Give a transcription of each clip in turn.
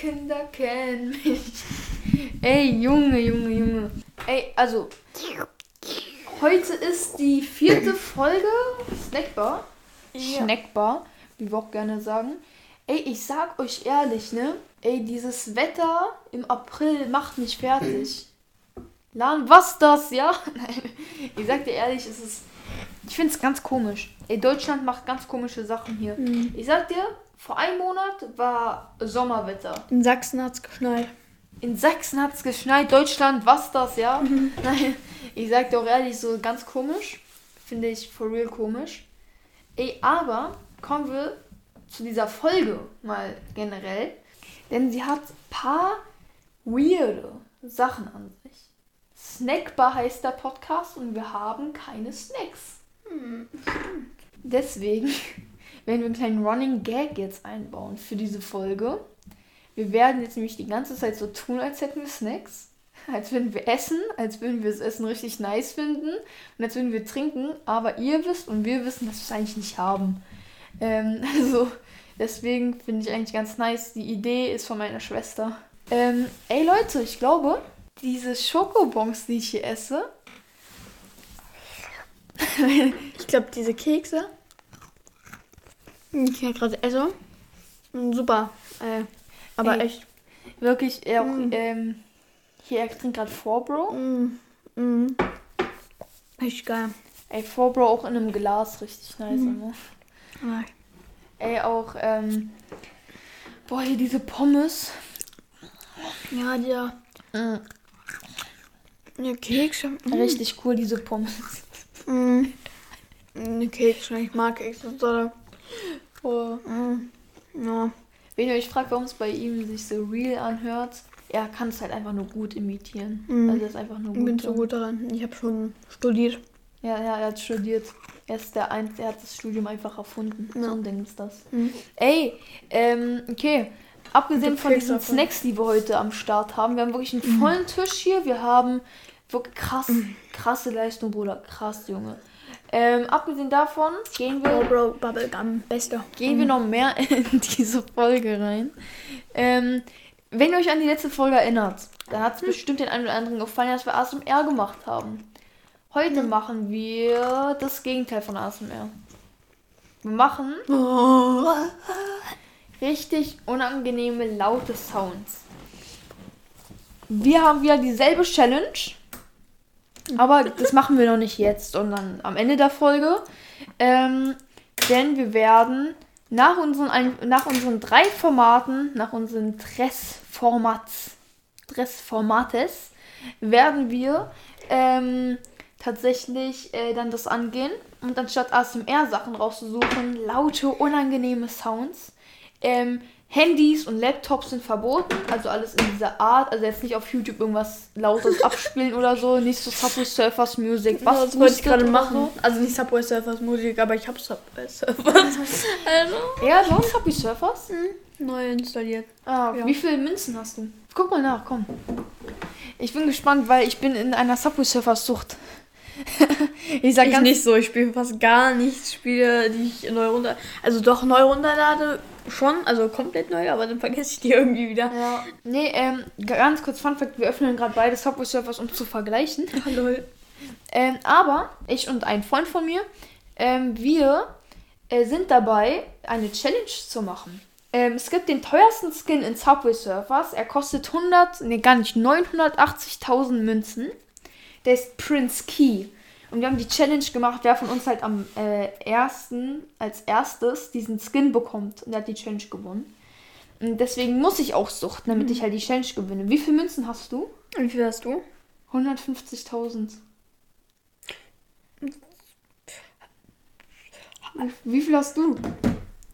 Kinder kennen mich. Ey, Junge, Junge, Junge. Ey, also. Heute ist die vierte Folge Snackbar. Ja. Snackbar, wie wir auch gerne sagen. Ey, ich sag euch ehrlich, ne? Ey, dieses Wetter im April macht mich fertig. Lan, was das, ja? Nein, ich sag dir ehrlich, es ist. Ich find's ganz komisch. Ey, Deutschland macht ganz komische Sachen hier. Mhm. Ich sag dir, vor einem Monat war Sommerwetter. In Sachsen hat's geschneit. In Sachsen hat's geschneit. Deutschland, was das, ja? Nein, ich sag dir auch ehrlich, so ganz komisch. Finde ich for real komisch. Ey, aber kommen wir zu dieser Folge mal generell. Denn sie hat paar weirde Sachen an sich. Snackbar heißt der Podcast und wir haben keine Snacks. Deswegen werden wir einen kleinen Running Gag jetzt einbauen für diese Folge. Wir werden jetzt nämlich die ganze Zeit so tun, als hätten wir Snacks. Als würden wir essen, als würden wir das Essen richtig nice finden und als würden wir trinken. Aber ihr wisst und wir wissen, dass wir es eigentlich nicht haben. Ähm, also deswegen finde ich eigentlich ganz nice. Die Idee ist von meiner Schwester. Ähm, ey Leute, ich glaube, diese Schokobons, die ich hier esse, Ich glaube, diese Kekse, ja gerade esse, sind super. Äh, aber Ey. echt. wirklich, er, Mm. ähm, hier, er trinkt gerade 4Bro. Mm, mm. Echt geil. Ey, 4Bro auch in einem Glas, richtig nice. Ne? Ah, Ey, auch, ähm, boah, hier diese Pommes. Ja, der, Mm, der Kekse. Mm. Richtig cool, diese Pommes. Mm. Die Kekse, ich mag Kekse. So, Boah. mm. Ja. Wenn ihr euch fragt, warum es bei ihm sich so real anhört, er kann es halt einfach nur gut imitieren. Mhm. Also er ist einfach nur Ich gut. bin so gut daran. Ich habe schon studiert. Ja, ja, er hat studiert. Er ist der Einzige, er hat das Studium einfach erfunden. Ja. So ein Ding ist das. Mhm. Ey, ähm, okay. Abgesehen von diesen davon. Snacks, die wir heute am Start haben, wir haben wirklich einen vollen Tisch hier. Wir haben wirklich krass, krasse Leistung, Bruder. Krass, Junge. Ähm, abgesehen davon gehen wir Bro, Bro, Bubblegum, bester. gehen wir noch mehr in diese Folge rein. Ähm, wenn ihr euch an die letzte Folge erinnert, dann hat es bestimmt den einen oder anderen gefallen, dass wir ASMR gemacht haben. Heute machen wir das Gegenteil von ASMR. Wir machen Oh. richtig unangenehme, laute Sounds. Wir haben wieder dieselbe Challenge. Aber das machen wir noch nicht jetzt, sondern am Ende der Folge. Ähm, denn wir werden nach unseren, nach unseren drei Formaten, nach unseren Dressformats, Dressformates, werden wir ähm, tatsächlich äh, dann das angehen und anstatt ASMR-Sachen rauszusuchen, laute, unangenehme Sounds. Ähm, Handys und Laptops sind verboten, also alles in dieser Art. Also jetzt nicht auf YouTube irgendwas Lautes abspielen oder so, nicht so Subway Surfers Music. Was Was das wollte ich gerade machen. Also nicht Subway Surfers Musik, aber ich habe Subway Surfers. also. So? Ja, du hast Subway Surfers? Neu installiert. Ah, Ja. wie viele Münzen hast du? Guck mal nach, komm. Ich bin gespannt, weil ich bin in einer Subway Surfers Sucht. ich sag Ich ganz nicht so, ich spiele fast gar nicht Spiele, die ich neu runter. Also doch neu runterlade schon, also komplett neu, aber dann vergesse ich die irgendwie wieder. Ja. Nee, ähm, ganz kurz Fun Fact, wir öffnen gerade beide Subway Surfers, um zu vergleichen. Hallo. Ähm, aber ich und ein Freund von mir, ähm, wir äh, sind dabei, eine Challenge zu machen. Ähm, es gibt den teuersten Skin in Subway Surfers. Er kostet 100, nee, gar nicht, 980.000 Münzen. Der ist Prince Key. Und wir haben die Challenge gemacht, wer von uns halt am äh, ersten, als erstes diesen Skin bekommt. Und der hat die Challenge gewonnen. Und deswegen muss ich auch suchten, damit ich halt die Challenge gewinne. Wie viele Münzen hast du? Und wie viel hast du? 150.000. Wie viel hast du?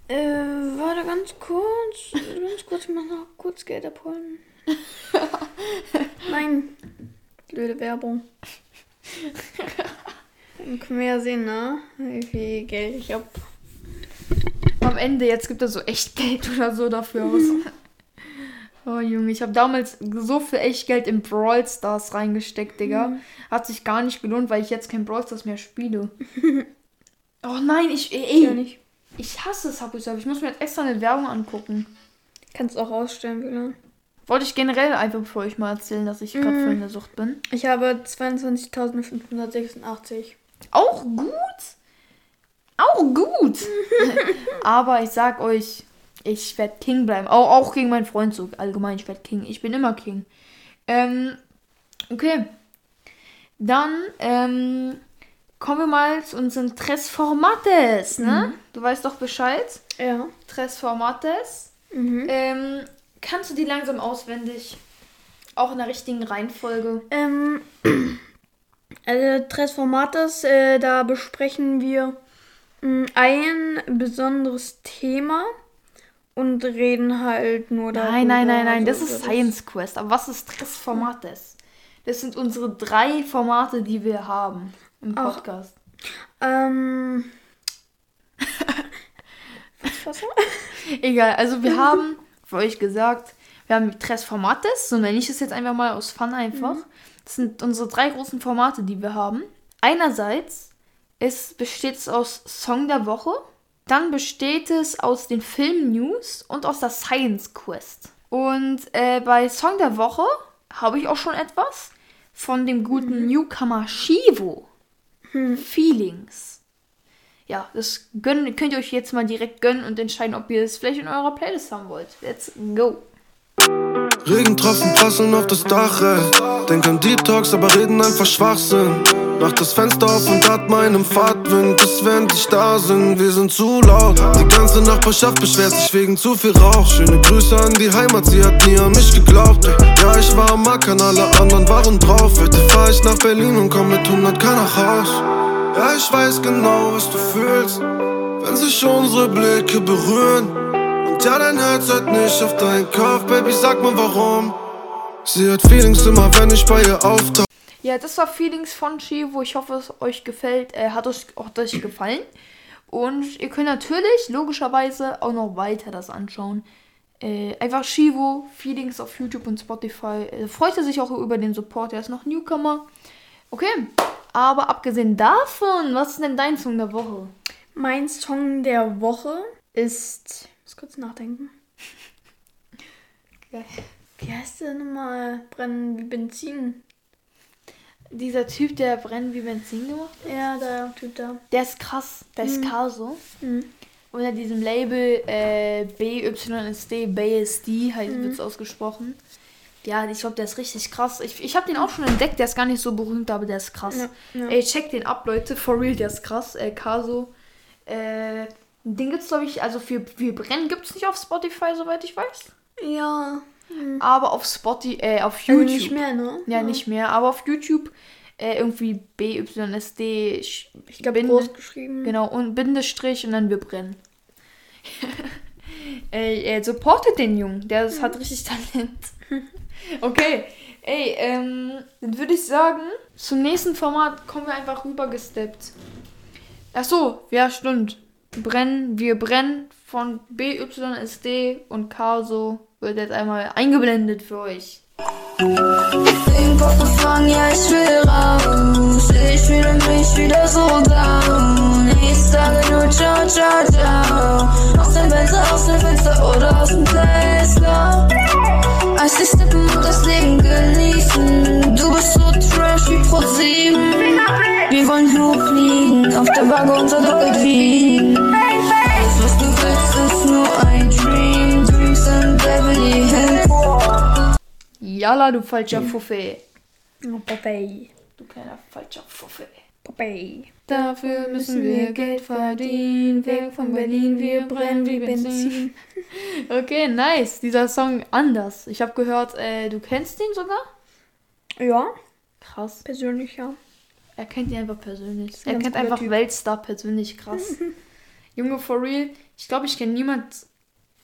Äh, warte ganz kurz. ganz kurz, ich mach noch kurz Geld abholen. Nein. Blöde Werbung. Dann können wir ja sehen, ne? Wie viel Geld ich hab. Am Ende, jetzt gibt er so echt Geld oder so dafür aus. Oh Junge, ich habe damals so viel echt Geld in Brawl Stars reingesteckt, Digga. Hat sich gar nicht gelohnt, weil ich jetzt kein Brawl Stars mehr spiele. oh nein, ich. Ja, Ey, nicht. Ich hasse Subway Surf. Ich muss mir jetzt extra eine Werbung angucken. Kannst auch ausstellen, wieder. Wollte ich generell einfach für euch mal erzählen, dass ich gerade voll in der Sucht bin. Ich habe 22.586. Auch gut. Auch gut. Aber ich sag euch, ich werde King bleiben. Auch, auch gegen meinen Freund so. Allgemein, ich werde King. Ich bin immer King. Ähm, okay. Dann ähm, kommen wir mal zu unseren Tres Formates. Ne? Du weißt doch Bescheid. Ja. Tres Formates. Mhm. Ähm, kannst du die langsam auswendig? Auch in der richtigen Reihenfolge. Ähm, also Tres Formates, äh, da besprechen wir mh, ein besonderes Thema und reden halt nur darüber. Nein, nein, nein, nein, das also ist Science Quest. Aber was ist Tres Formates? Das sind unsere drei Formate, die wir haben im Ach. Podcast. Ähm. was war's? Egal, also wir haben für euch gesagt, wir haben Tres Formates, so nenne ich es jetzt einfach mal aus Fun einfach. Das sind unsere drei großen Formate, die wir haben. Einerseits ist, besteht es aus Song der Woche, dann besteht es aus den Film-News und aus der Science Quest. Und äh, bei Song der Woche habe ich auch schon etwas von dem guten Newcomer Shivo. Feelings. Ja, das gönnen, könnt ihr euch jetzt mal direkt gönnen und entscheiden, ob ihr es vielleicht in eurer Playlist haben wollt. Let's go. Regentropfen prasseln auf das Dach, ey. Denk an Talks, aber reden einfach Schwachsinn. Mach das Fenster auf und atme einen Fahrtwind, bis während ich da sind. Wir sind zu laut. Die ganze Nachbarschaft beschwert sich wegen zu viel Rauch. Schöne Grüße an die Heimat, sie hat nie an mich geglaubt. Ey. Ja, ich war am Mackern, alle anderen waren drauf. Heute fahr ich nach Berlin und komm mit 100 k nach Haus. Ja, ich weiß genau, was du fühlst, wenn sich unsere Blicke berühren. Und ja, dein Herz hört nicht auf deinen Kopf, Baby, sag mal warum. Sie hat Feelings immer, wenn ich bei ihr auftauche. Ja, das war Feelings von Shivo. Ich hoffe, es euch gefällt. Äh, hat euch auch euch gefallen. Und ihr könnt natürlich, logischerweise, auch noch weiter das anschauen. Äh, einfach Shivo, Feelings auf YouTube und Spotify. Äh, freut er sich auch über den Support. Er ist noch Newcomer. Okay, aber abgesehen davon, was ist denn dein Song der Woche? Mein Song der Woche ist. Ich muss kurz nachdenken. Geil. Wie heißt der nochmal? Brennen wie Benzin. Dieser Typ, der brennt wie Benzin gemacht hat, Ja, der Typ da. der ist krass. Der ist Caso. Mhm. Unter diesem Label äh, BYSD, BSD halt wird es ausgesprochen. Ja, ich glaube, der ist richtig krass. Ich, ich habe den auch schon entdeckt, der ist gar nicht so berühmt, aber der ist krass. Ja, ja. Ey, check den ab, Leute. For real, der ist krass. Äh, Caso. Äh, den gibt's, glaube ich, also für Wir brennen gibt's nicht auf Spotify, soweit ich weiß. Ja. Aber auf Spotify, äh, auf Also YouTube. nicht mehr, ne? Ja, nicht mehr. Aber auf YouTube äh, irgendwie BYSD. Ich, Ich glaube, groß geschrieben. Genau, und Bindestrich und dann wir brennen. Ey, äh, supportet den Jungen, der ist, hat richtig Talent. Okay, ey, ähm, dann würde ich sagen, zum nächsten Format kommen wir einfach rüber gesteppt. Ach so, ja, stimmt. Brennen, wir brennen von BYSD und Caso wird jetzt einmal eingeblendet für euch. Den Kopf gefangen, ja, ich will raus. Ich fühle mich wieder so down. Ich sage nur ciao, ciao, ciao. Aus dem Fenster, aus dem Fenster oder aus dem Tesla. Als ich und das Leben genießen. Du bist so trash wie Pro 7. Wir wollen hochfliegen, auf der Waage unser Doppelt wiegen. Jalla, du falscher Fuffe. Oh, Popeye. Du kleiner falscher Fuffe. Popeye. Dafür müssen wir Geld verdienen. Weg von Berlin, wir brennen wie Benzin. Okay, nice. Dieser Song anders. Ich habe gehört, äh, du kennst ihn sogar? Ja, Krass. persönlich ja. Er kennt ihn einfach persönlich. Er kennt einfach Typ. Weltstar persönlich. Krass. Junge, for real. Ich glaube, ich kenne niemand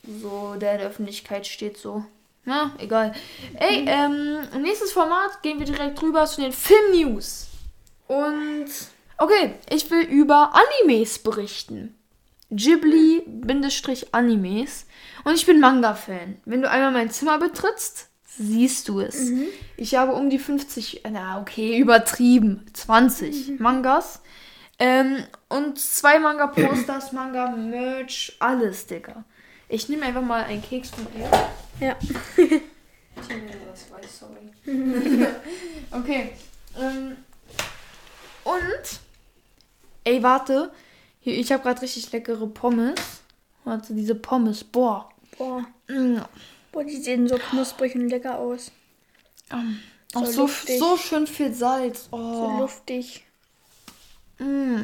so, der in der Öffentlichkeit steht so. Na, egal. Ey, ähm, nächstes Format gehen wir direkt rüber zu den Film-News. Und, okay, ich will über Animes berichten. Ghibli-Animes. Und ich bin Manga-Fan. Wenn du einmal mein Zimmer betrittst, siehst du es. Ich habe um die 50, na okay, übertrieben, 20 Mangas. Ähm, und zwei Manga-Posters, Manga-Merch, alles, Digga. Ich nehme einfach mal einen Keks von dir. Ja. Ich nehme das weiß, sorry. okay. Ähm, und. Ey, warte. Hier, ich habe gerade richtig leckere Pommes. Warte, diese Pommes. Boah. Boah. Mm, Boah, die sehen so knusprig und lecker aus. Auch So so, so schön viel Salz. So Oh. luftig. Mm.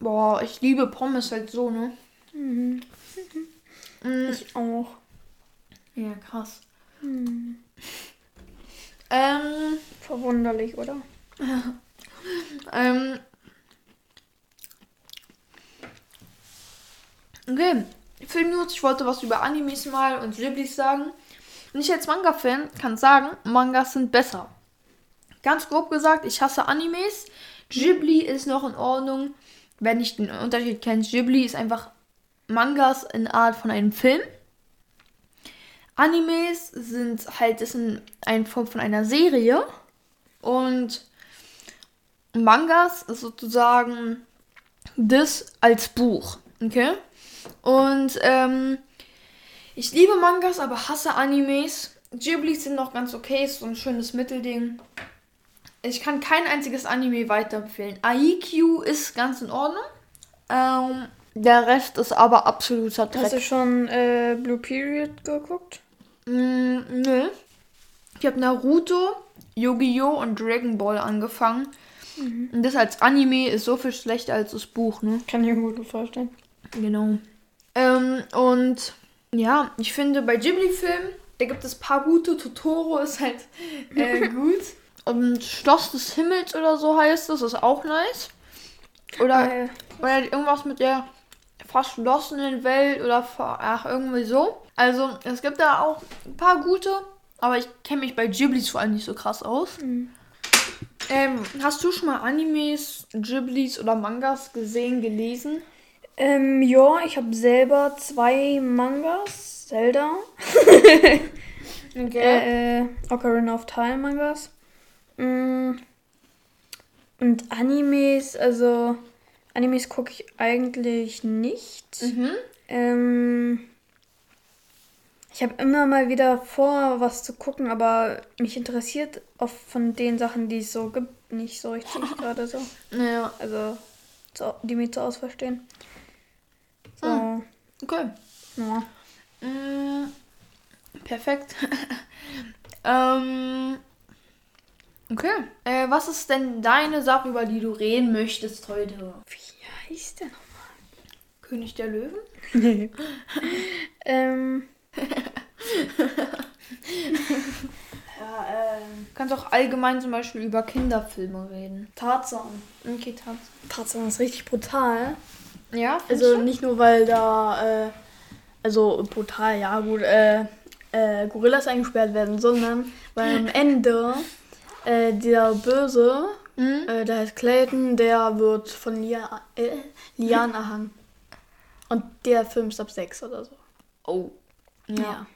Boah, ich liebe Pommes halt so, ne? Mhm. Mm. Ich auch. Ja, krass. Hm. Ähm, Verwunderlich, oder? ähm. Okay, Filmnews. Ich wollte was über Animes mal und Ghiblis sagen. Und ich als Manga-Fan kann sagen, Mangas sind besser. Ganz grob gesagt, ich hasse Animes. Ghibli ist noch in Ordnung, wenn ich den Unterschied kenne. Ghibli ist einfach Mangas in Art von einem Film. Animes sind halt ist in eine Form von einer Serie. Und Mangas ist sozusagen das als Buch. Okay? Und ähm, ich liebe Mangas, aber hasse Animes. Ghiblis sind noch ganz okay, ist so ein schönes Mittelding. Ich kann kein einziges Anime weiterempfehlen. IQ ist ganz in Ordnung. Ähm, der Rest ist aber absoluter Hast du Dreck. schon äh, Blue Period geguckt? Mm, nö. Ich habe Naruto, Yu-Gi-Oh! und Dragon Ball angefangen. Und das als Anime ist so viel schlechter als das Buch, ne? Kann ich mir gut vorstellen. Genau. Ähm, und ja, ich finde bei Ghibli-Filmen, da gibt es ein paar gute. Totoro ist halt äh, gut. Und Schloss des Himmels oder so heißt es, ist auch nice. Oder, Äh, oder irgendwas mit der verschlossenen Welt oder ach, irgendwie so. Also, es gibt da auch ein paar gute, aber ich kenne mich bei Ghiblis vor allem nicht so krass aus. Ähm, hast du schon mal Animes, Ghiblis oder Mangas gesehen, gelesen? ähm, ja, ich habe selber zwei Mangas. Zelda. Okay. Äh, äh, Ocarina of Time Mangas. Mm. Und Animes, also Animes gucke ich eigentlich nicht. Mhm. Ähm, ich habe immer mal wieder vor, was zu gucken, aber mich interessiert oft von den Sachen, die es so gibt, nicht so richtig gerade so. Ja, Also, so, die mir zu ausverstehen. So, Hm. okay. ja. Mm, perfekt. ähm, okay. Äh, was ist denn deine Sache, über die du reden möchtest heute? Wie heißt der König der Löwen? noch? ähm, Ja, ähm. Kannst auch allgemein zum Beispiel über Kinderfilme reden. Tarzan. Okay, Tanz. Tarzan ist richtig brutal. Ja, Also nicht nur, weil da, äh, also brutal, ja gut, äh, äh, Gorillas eingesperrt werden, sondern weil am Ende äh, der Böse, Mhm. äh, der heißt Clayton, der wird von Lia äh, Lian erhangen. Und der Film ist ab 6 oder so. Oh. Ja.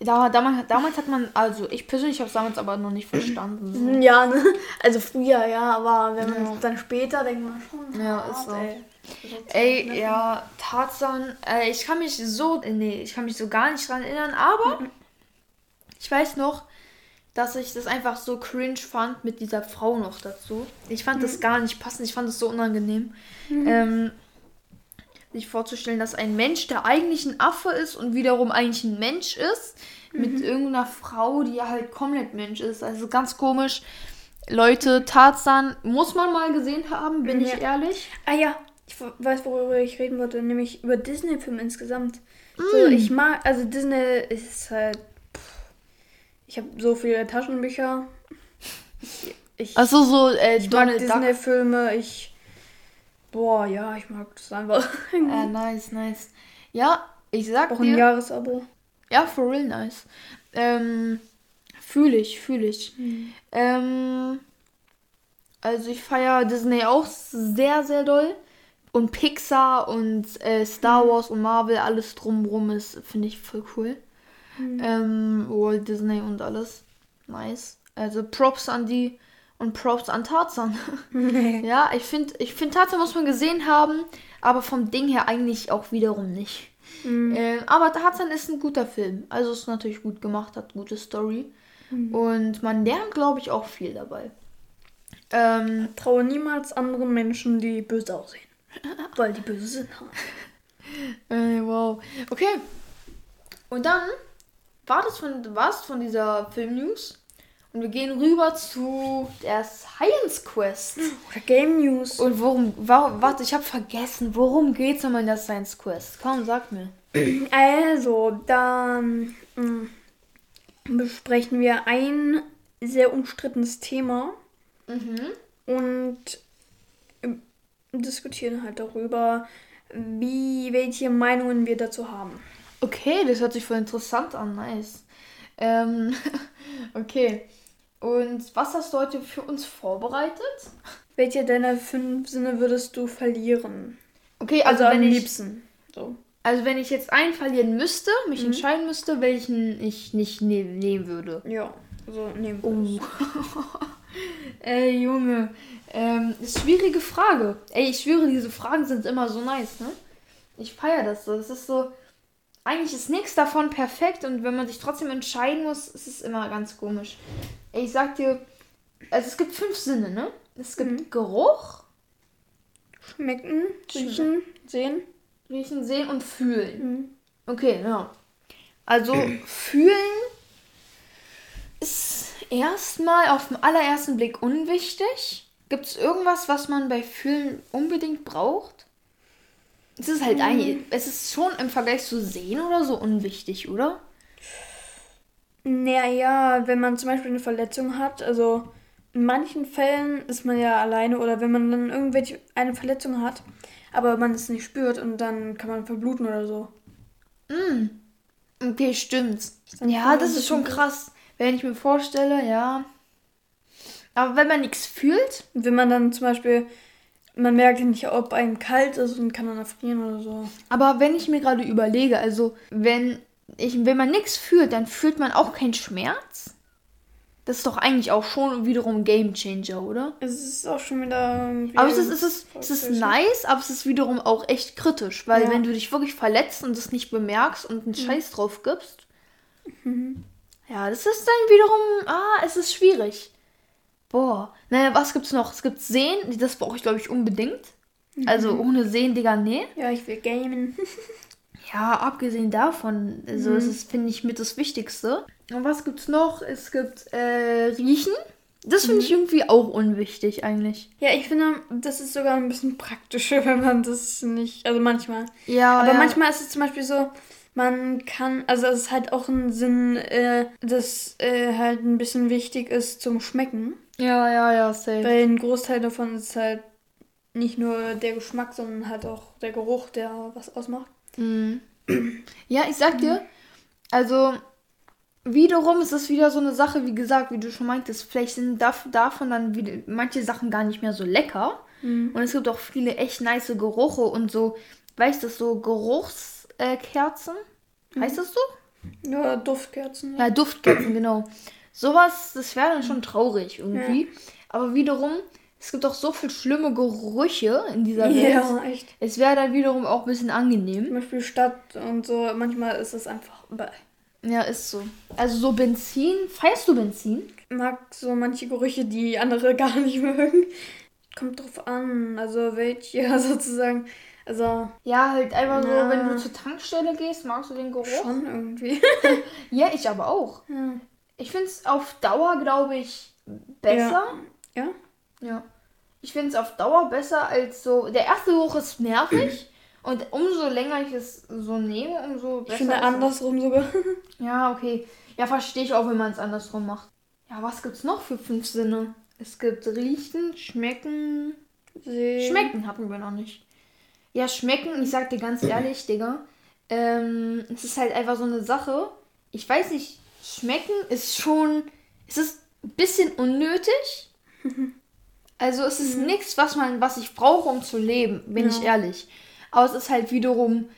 Da, damals, damals hat man, also ich persönlich habe es damals aber noch nicht verstanden. So. Ja, ne? also früher, ja, aber wenn man Ja. dann später denkt man schon. Ja, hart, ist so. ey. Ey, ja, Tarzan, äh, ich kann mich so, nee, ich kann mich so gar nicht dran erinnern, aber ich weiß noch, dass ich das einfach so cringe fand mit dieser Frau noch dazu. Ich fand das gar nicht passend, ich fand das so unangenehm. Ähm, sich vorzustellen, dass ein Mensch, der eigentlich ein Affe ist und wiederum eigentlich ein Mensch ist, mit irgendeiner Frau, die halt komplett Mensch ist. Also ganz komisch. Leute, Tarzan muss man mal gesehen haben, bin ich Ja. ehrlich. Ah ja, ich weiß, worüber ich reden wollte, nämlich über Disney-Filme insgesamt. So, ich mag, also Disney ist halt. Ich habe so viele Taschenbücher. Ich, ich, Also so äh, ich mag Donald Duck. Disney-Filme, ich. Boah, ja, ich mag das einfach. Äh, nice, nice. Ja, ich sag Auch ein dir. Jahresabo. Ja, for real nice. Ähm, fühle ich, fühle ich. Ähm, also ich feiere Disney auch sehr, sehr doll. Und Pixar und äh, Star Wars und Marvel, alles drumrum ist, finde ich voll cool. Ähm, Walt Disney und alles. Nice. Also Props an die. Und Props an Tarzan. ja, ich finde, ich find, Tarzan muss man gesehen haben, aber vom Ding her eigentlich auch wiederum nicht. Ähm, aber Tarzan ist ein guter Film. Also ist natürlich gut gemacht, hat gute Story. Und man lernt, glaube ich, auch viel dabei. Ähm, Traue niemals anderen Menschen, die böse aussehen. Weil die böse sind. Äh, wow. Okay. Und dann war das von, war's von dieser Film-News. Und wir gehen rüber zu der Science Quest. Oder Game News. Und worum, warum, warte, ich habe vergessen, worum geht's nochmal in der Science Quest? Komm, sag mir. Also, dann mm, besprechen wir ein sehr umstrittenes Thema und ähm, diskutieren halt darüber, wie, welche Meinungen wir dazu haben. Okay, das hört sich voll interessant an, nice. Ähm, okay. Und was hast du heute für uns vorbereitet? Welche deiner fünf Sinne würdest du verlieren? Okay, also, Also, am ich, liebsten. So. also wenn ich jetzt einen verlieren müsste, mich entscheiden müsste, welchen ich nicht ne nehmen würde. Ja, so nehmen Oh. Ey, Junge. Ähm, ist schwierige Frage. Ey, ich schwöre, diese Fragen sind immer so nice, ne? Ich feiere das so. Das ist so. Eigentlich ist nichts davon perfekt und wenn man sich trotzdem entscheiden muss, ist es immer ganz komisch. Ich sag dir, also es gibt fünf Sinne, ne? Es gibt Geruch, Schmecken, riechen, sehen. riechen, sehen und fühlen. Okay, ja. Also fühlen ist erstmal auf den allerersten Blick unwichtig. Gibt es irgendwas, was man bei Fühlen unbedingt braucht? Es ist halt eigentlich, es ist schon im Vergleich zu sehen oder so unwichtig, oder? Naja, wenn man zum Beispiel eine Verletzung hat, also in manchen Fällen ist man ja alleine oder wenn man dann irgendwelche eine Verletzung hat, aber man es nicht spürt und dann kann man verbluten oder so. Okay, stimmt. dann Ja, das ist schon krass. Wenn ich mir vorstelle, ja. Aber wenn man nichts fühlt, wenn man dann zum Beispiel, man merkt nicht, ob einem kalt ist und kann dann erfrieren oder so. Aber wenn ich mir gerade überlege, also wenn ich, wenn man nichts fühlt, dann fühlt man auch keinen Schmerz. Das ist doch eigentlich auch schon wiederum ein Game Changer, oder? Es ist auch schon wieder. Aber es ist, es ist, es ist nice, aber es ist wiederum auch echt kritisch, weil Ja. wenn du dich wirklich verletzt und es nicht bemerkst und einen Scheiß drauf gibst, ja, das ist dann wiederum, ah, es ist schwierig. Boah, naja, was gibt's noch? Es gibt Sehen, das brauche ich glaube ich unbedingt. Also ohne Sehen, Digga, nee. Ja, ich will gamen. Ja, abgesehen davon, also es ist, finde ich, mit das Wichtigste. Und was gibt's noch? Es gibt äh, Riechen. Das finde ich irgendwie auch unwichtig eigentlich. Ja, ich finde, das ist sogar ein bisschen praktischer, wenn man das nicht. Also manchmal. Ja, Aber ja. manchmal ist es zum Beispiel so, man kann, also es ist halt auch ein Sinn, äh, dass äh, halt ein bisschen wichtig ist zum Schmecken. Ja, ja, ja, safe. Weil ein Großteil davon ist halt nicht nur der Geschmack, sondern halt auch der Geruch, der was ausmacht. Ja, ich sag dir, also wiederum ist es wieder so eine Sache, wie gesagt, wie du schon meintest, vielleicht sind dav- davon dann wieder manche Sachen gar nicht mehr so lecker. Und es gibt auch viele echt nice Geruche und so, weißt du, so Geruchskerzen. Äh, Kerzen? heißt das so? Ja, Duftkerzen. Ja, Duftkerzen, genau. Sowas, das wäre dann schon traurig irgendwie. Aber wiederum, es gibt auch so viel schlimme Gerüche in dieser Welt. Ja, echt. Es wäre dann wiederum auch ein bisschen Zum angenehm. Beispiel Stadt und so, manchmal ist es einfach. bäh. Ja, ist so. Also so Benzin. Feierst du Benzin? Ich mag so manche Gerüche, die andere gar nicht mögen. Kommt drauf an, also welche sozusagen. Also Ja, halt einfach so, Ja. wenn du zur Tankstelle gehst, magst du den Geruch? schon irgendwie. Ja, ich aber auch. Ja. Ich finde es auf Dauer, glaube ich, besser. Ja? Ja. Ich finde es auf Dauer besser als so. Der erste Geruch ist nervig. Und umso länger ich es so nehme, umso besser. Ich finde andersrum sogar. Ja, okay. Ja, verstehe ich auch, wenn man es andersrum macht. Ja, was gibt's noch für fünf Sinne? Es gibt riechen, schmecken. Sehen. Schmecken hatten wir noch nicht. Ja, schmecken, ich sag dir ganz ehrlich, Digga. Ähm, es ist halt einfach so eine Sache. Ich weiß nicht, schmecken ist schon. Es ist ein bisschen unnötig. Also es ist nichts, was man, was ich brauche, um zu leben, bin ich ehrlich. Aber es ist halt wiederum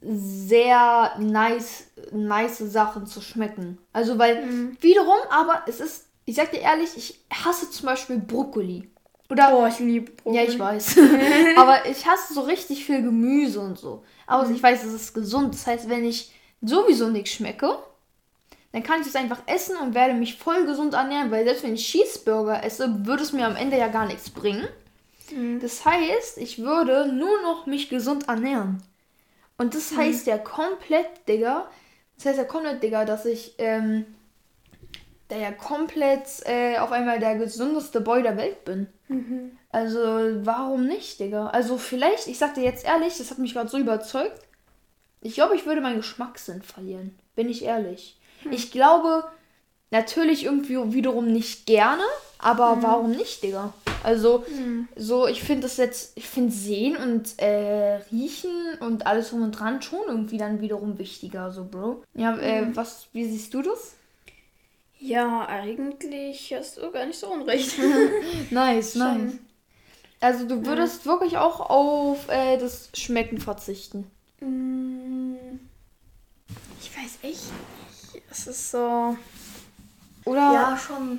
sehr nice, nice Sachen zu schmecken. Also weil wiederum, aber es ist ich sag dir ehrlich, ich hasse zum Beispiel Brokkoli. Oder Oh, ich liebe Brokkoli. Ja, ich weiß. Aber ich hasse so richtig viel Gemüse und so. Aber ich weiß, es ist gesund. Das heißt, wenn ich sowieso nichts schmecke, dann kann ich es einfach essen und werde mich voll gesund ernähren. Weil selbst wenn ich Cheeseburger esse, würde es mir am Ende ja gar nichts bringen. Das heißt, ich würde nur noch mich gesund ernähren. Und das heißt ja komplett, Digga. Das heißt ja komplett, Digga, dass ich ähm, da ja komplett äh, auf einmal der gesundeste Boy der Welt bin. Also, warum nicht, Digga? Also, vielleicht, ich sag dir jetzt ehrlich, das hat mich gerade so überzeugt. Ich glaube, ich würde meinen Geschmackssinn verlieren. Bin ich ehrlich. Ich glaube, natürlich irgendwie wiederum nicht gerne, aber warum nicht, Digga? Also, so, ich finde das jetzt, ich finde Sehen und äh, Riechen und alles drum und dran schon irgendwie dann wiederum wichtiger, so, Bro. Ja, äh, was, wie siehst du das? Ja, eigentlich hast du gar nicht so unrecht. Nice, nice. Also du würdest wirklich auch auf äh, das Schmecken verzichten. Mm, ich weiß echt. Es ist so. Oder? Ja, schon.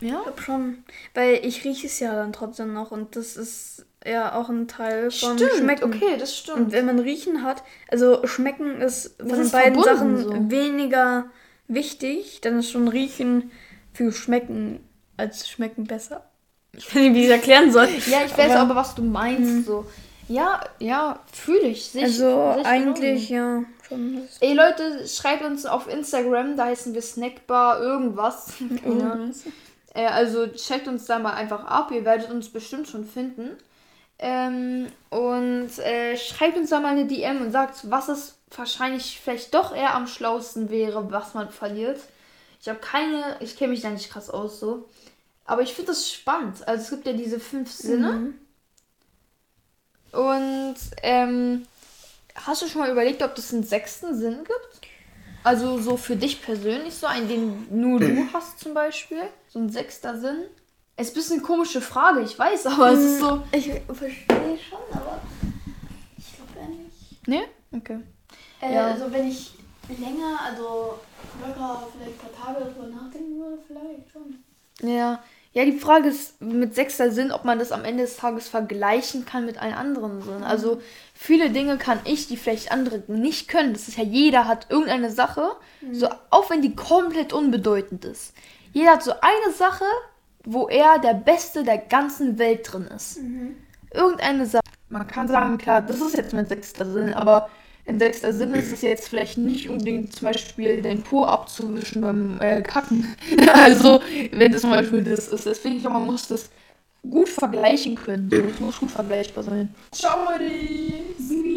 Ja? Ich glaube schon. Weil ich rieche es ja dann trotzdem noch und das ist ja auch ein Teil von Stimmt, Schmecken. okay, das Und stimmt. wenn man riechen hat, also schmecken ist von Das ist beiden Sachen so. weniger wichtig, dann ist schon riechen für schmecken als schmecken besser. Ich weiß nicht, wie ich es erklären soll. Ja, ich weiß Aber- aber, was du meinst. So. Ja, ja, fühle ich. Seh ich Also seh ich eigentlich genauso. ja schon. Ey Leute, schreibt uns auf Instagram, da heißen wir Snackbar irgendwas. Keine Ahnung. Äh, also checkt uns da mal einfach ab, ihr werdet uns bestimmt schon finden. Ähm, und äh, schreibt uns da mal eine DM und sagt, was es wahrscheinlich vielleicht doch eher am schlausten wäre, was man verliert. Ich habe keine, ich kenne mich da nicht krass aus so. Aber ich finde das spannend. Also es gibt ja diese fünf Sinne. Und ähm, hast du schon mal überlegt, ob es einen sechsten Sinn gibt? Also so für dich persönlich so, einen, den nur du hast zum Beispiel? So ein sechster Sinn? Es ist ein bisschen eine komische Frage, ich weiß, aber es ist so... Ich verstehe schon, aber ich glaube ja nicht. Ne? Okay. Äh, Ja. Also wenn ich länger, also locker vielleicht ein paar Tage darüber nachdenken würde, vielleicht schon. Ja. Ja, die Frage ist mit sechster Sinn, ob man das am Ende des Tages vergleichen kann mit allen anderen Sinnen. Also viele Dinge kann ich, die vielleicht andere nicht können. Das ist ja, jeder hat irgendeine Sache, so auch wenn die komplett unbedeutend ist. Jeder hat so eine Sache, wo er der Beste der ganzen Welt drin ist. Irgendeine Sache. Man kann sagen, klar, das ist jetzt mein sechster Sinn, aber ein sechster Sinn ist es jetzt vielleicht nicht unbedingt zum Beispiel den Po abzuwischen beim äh, Kacken. also, wenn das zum Beispiel das ist. Deswegen, ich glaube, man muss das gut vergleichen können. Es muss gut vergleichbar sein. Ciao, Leute!